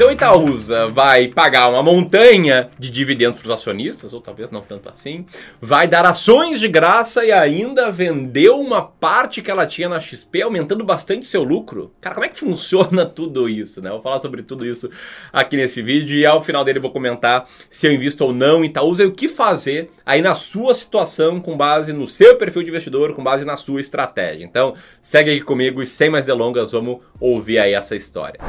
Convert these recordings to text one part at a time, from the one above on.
Então Itaúsa vai pagar uma montanha de dividendos para os acionistas, ou talvez não tanto assim, vai dar ações de graça e ainda vendeu uma parte que ela tinha na XP, aumentando bastante seu lucro. Cara, como é que funciona tudo isso, né? vou falar sobre tudo isso aqui nesse vídeo e ao final dele vou comentar se eu invisto ou não em Itaúsa e o que fazer aí na sua situação com base no seu perfil de investidor, com base na sua estratégia. Então, segue aqui comigo e sem mais delongas, vamos ouvir aí essa história.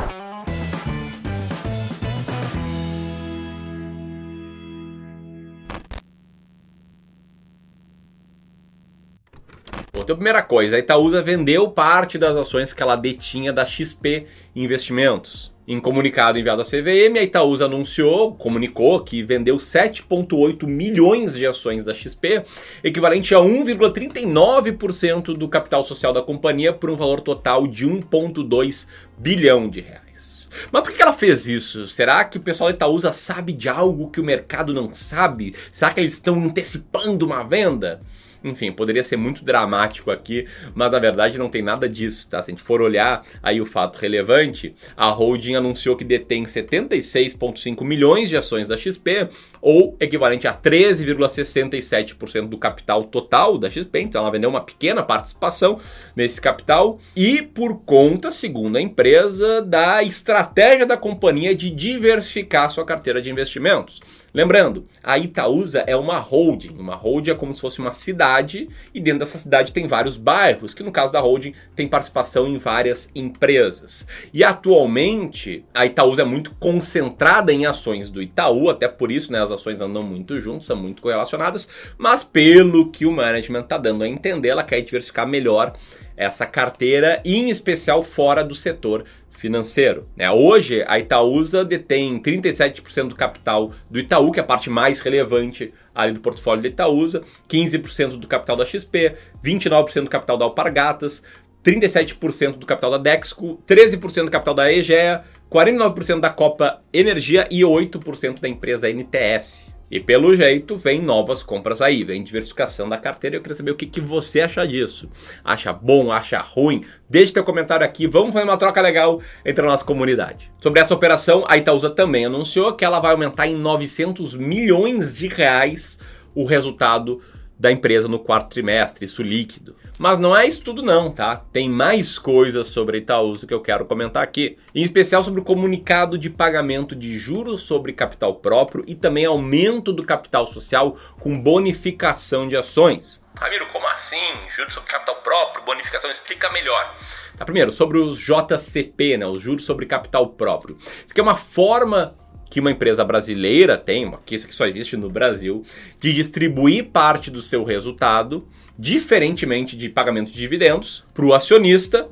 Então, primeira coisa, a Itaúsa vendeu parte das ações que ela detinha da XP Investimentos. Em comunicado enviado à CVM, a Itaúsa anunciou, comunicou que vendeu 7,8 milhões de ações da XP, equivalente a 1,39% do capital social da companhia, por um valor total de 1,2 bilhão de reais. Mas por que ela fez isso? Será que o pessoal da Itaúsa sabe de algo que o mercado não sabe? Será que eles estão antecipando uma venda? Enfim, poderia ser muito dramático aqui, mas na verdade não tem nada disso, tá? Se a gente for olhar aí o fato relevante, a holding anunciou que detém 76,5 milhões de ações da XP, ou equivalente a 13,67% do capital total da XP, então ela vendeu uma pequena participação nesse capital, e por conta, segundo a empresa, da estratégia da companhia de diversificar sua carteira de investimentos. Lembrando, a Itaúsa é uma holding. Uma holding é como se fosse uma cidade e dentro dessa cidade tem vários bairros, que no caso da holding tem participação em várias empresas. E atualmente a Itaúsa é muito concentrada em ações do Itaú, até por isso né, as ações andam muito juntas, são muito correlacionadas, mas pelo que o management está dando a entender, ela quer diversificar melhor essa carteira, em especial fora do setor financeiro. Né? Hoje, a Itaúsa detém 37% do capital do Itaú, que é a parte mais relevante ali do portfólio da Itaúsa, 15% do capital da XP, 29% do capital da Alpargatas, 37% do capital da Dexco, 13% do capital da Egea, 49% da Copa Energia e 8% da empresa NTS. E pelo jeito vem novas compras aí, vem diversificação da carteira. Eu queria saber o que, que você acha disso. Acha bom, acha ruim? Deixe teu comentário aqui, vamos fazer uma troca legal entre a nossa comunidade. Sobre essa operação, a Itaúsa também anunciou que ela vai aumentar em 900 milhões de reais o resultado da empresa no quarto trimestre, isso líquido. Mas não é isso tudo não, tá? Tem mais coisas sobre a Itaúsa que eu quero comentar aqui, em especial sobre o comunicado de pagamento de juros sobre capital próprio e também aumento do capital social com bonificação de ações. Ramiro, como assim? Juros sobre capital próprio, bonificação, explica melhor. Tá, primeiro, sobre os JCP, né, os juros sobre capital próprio. Isso aqui é uma forma que uma empresa brasileira tem, uma que só existe no Brasil, de distribuir parte do seu resultado, diferentemente de pagamento de dividendos, para o acionista,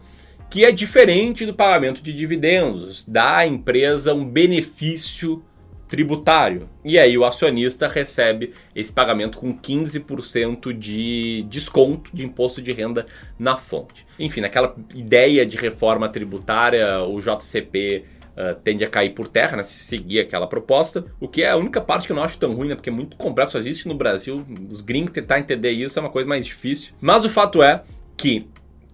que é diferente do pagamento de dividendos, dá à empresa um benefício tributário. E aí o acionista recebe esse pagamento com 15% de desconto de imposto de renda na fonte. Enfim, naquela ideia de reforma tributária, o JCP uh, tende a cair por terra, né, se seguir aquela proposta. O que é a única parte que eu não acho tão ruim, né, porque é muito complexo, só existe no Brasil. Os gringos tentar entender isso é uma coisa mais difícil. Mas o fato é que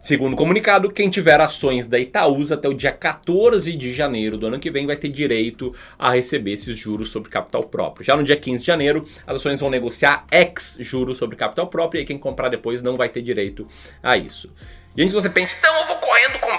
Segundo o comunicado, quem tiver ações da Itaúsa até o dia 14 de janeiro do ano que vem vai ter direito a receber esses juros sobre capital próprio. Já no dia 15 de janeiro, as ações vão negociar ex juros sobre capital próprio e quem comprar depois não vai ter direito a isso. E antes você pensa, então eu vou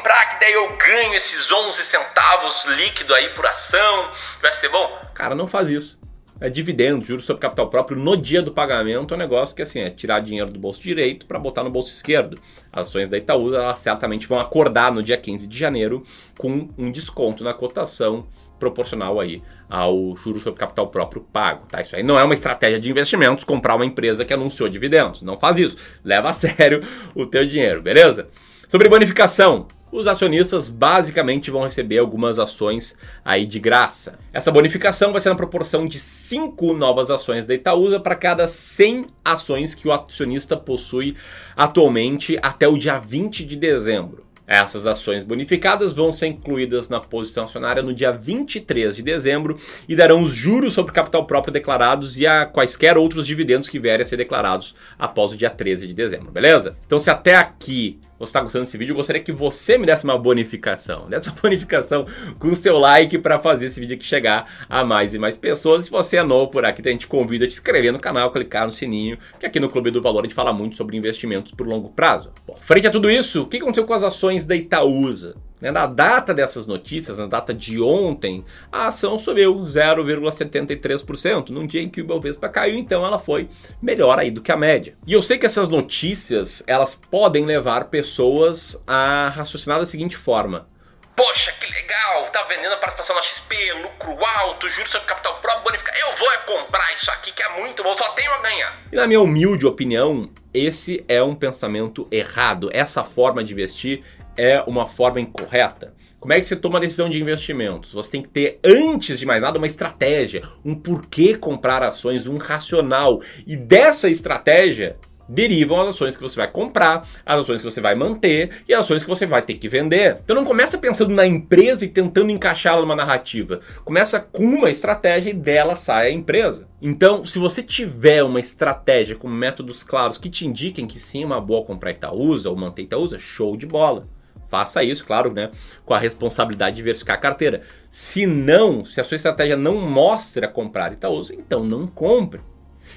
comprar, que daí eu ganho esses 11 centavos líquido aí por ação, vai ser bom? Cara, não faz isso. É dividendo, juros sobre capital próprio no dia do pagamento é um negócio que assim, é tirar dinheiro do bolso direito para botar no bolso esquerdo. As ações da Itaúsa elas certamente vão acordar no dia 15 de janeiro com um desconto na cotação proporcional aí ao juro sobre capital próprio pago, tá? Isso aí não é uma estratégia de investimentos comprar uma empresa que anunciou dividendos. Não faz isso. Leva a sério o teu dinheiro, beleza? Sobre bonificação, os acionistas basicamente vão receber algumas ações aí de graça. Essa bonificação vai ser na proporção de 5 novas ações da Itaúsa para cada 100 ações que o acionista possui atualmente até o dia 20 de dezembro. Essas ações bonificadas vão ser incluídas na posição acionária no dia 23 de dezembro e darão os juros sobre capital próprio declarados e a quaisquer outros dividendos que vierem a ser declarados após o dia 13 de dezembro, beleza? Então, se até aqui você está gostando desse vídeo, eu gostaria que você me desse uma bonificação. Desse uma bonificação com o seu like para fazer esse vídeo aqui chegar a mais e mais pessoas. Se você é novo por aqui, a gente convida a te inscrever no canal, clicar no sininho, que aqui no Clube do Valor a gente fala muito sobre investimentos por longo prazo. Bom, frente a tudo isso, o que aconteceu com as ações da Itaúsa? Né, na data dessas notícias, na data de ontem, a ação subiu 0,73%. Num dia em que o Ibovespa caiu, então ela foi melhor aí do que a média. E eu sei que essas notícias, elas podem levar pessoas a raciocinar da seguinte forma. Poxa, que legal, tá vendendo a participação na XP, lucro alto, juros sobre capital próprio, bonificar. Eu vou é comprar isso aqui que é muito bom, só tenho a ganhar. E na minha humilde opinião, esse é um pensamento errado. Essa forma de investir é uma forma incorreta? Como é que você toma a decisão de investimentos? Você tem que ter, antes de mais nada, uma estratégia, um porquê comprar ações, um racional. E dessa estratégia derivam as ações que você vai comprar, as ações que você vai manter e as ações que você vai ter que vender. Então não começa pensando na empresa e tentando encaixá-la numa narrativa. Começa com uma estratégia e dela sai a empresa. Então, se você tiver uma estratégia com métodos claros que te indiquem que sim, é uma boa comprar Itaúsa ou manter Itaúsa, show de bola. Faça isso, claro, né? Com a responsabilidade de diversificar a carteira. Se não, se a sua estratégia não mostra comprar Itaúsa, então não compre.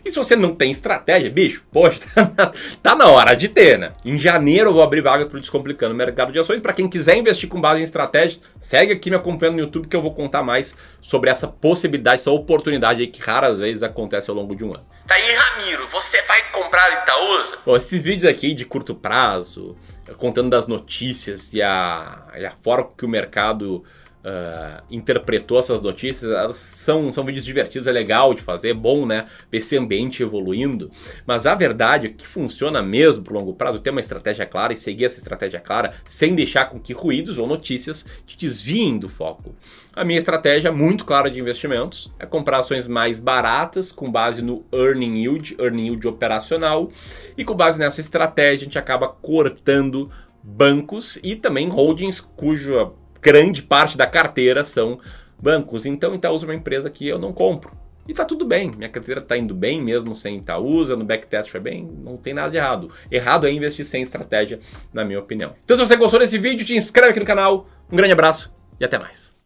E se você não tem estratégia, bicho, poxa, tá na, tá na hora de ter, né? Em janeiro eu vou abrir vagas para o Descomplicando o Mercado de Ações. Para quem quiser investir com base em estratégias, segue aqui me acompanhando no YouTube que eu vou contar mais sobre essa possibilidade, essa oportunidade aí que raras vezes acontece ao longo de um ano. Tá aí, Ramiro, você vai comprar Itaúsa? Bom, esses vídeos aqui de curto prazo, contando das notícias e a, e a forma que o mercado uh, interpretou essas notícias, elas são, são vídeos divertidos, é legal de fazer, é bom, né? Ver esse ambiente evoluindo. Mas a verdade é que funciona mesmo pro longo prazo ter uma estratégia clara e seguir essa estratégia clara sem deixar com que ruídos ou notícias te desviem do foco. A minha estratégia muito clara de investimentos é comprar ações mais baratas com base no earning yield, earning yield operacional, e com base nessa estratégia a gente acaba cortando bancos e também holdings cuja grande parte da carteira são bancos. Então Itaúsa é uma empresa que eu não compro. E tá tudo bem, minha carteira tá indo bem mesmo sem Itaúsa, no backtest foi bem, não tem nada de errado. Errado é investir sem estratégia, na minha opinião. Então se você gostou desse vídeo, te inscreve aqui no canal, um grande abraço e até mais.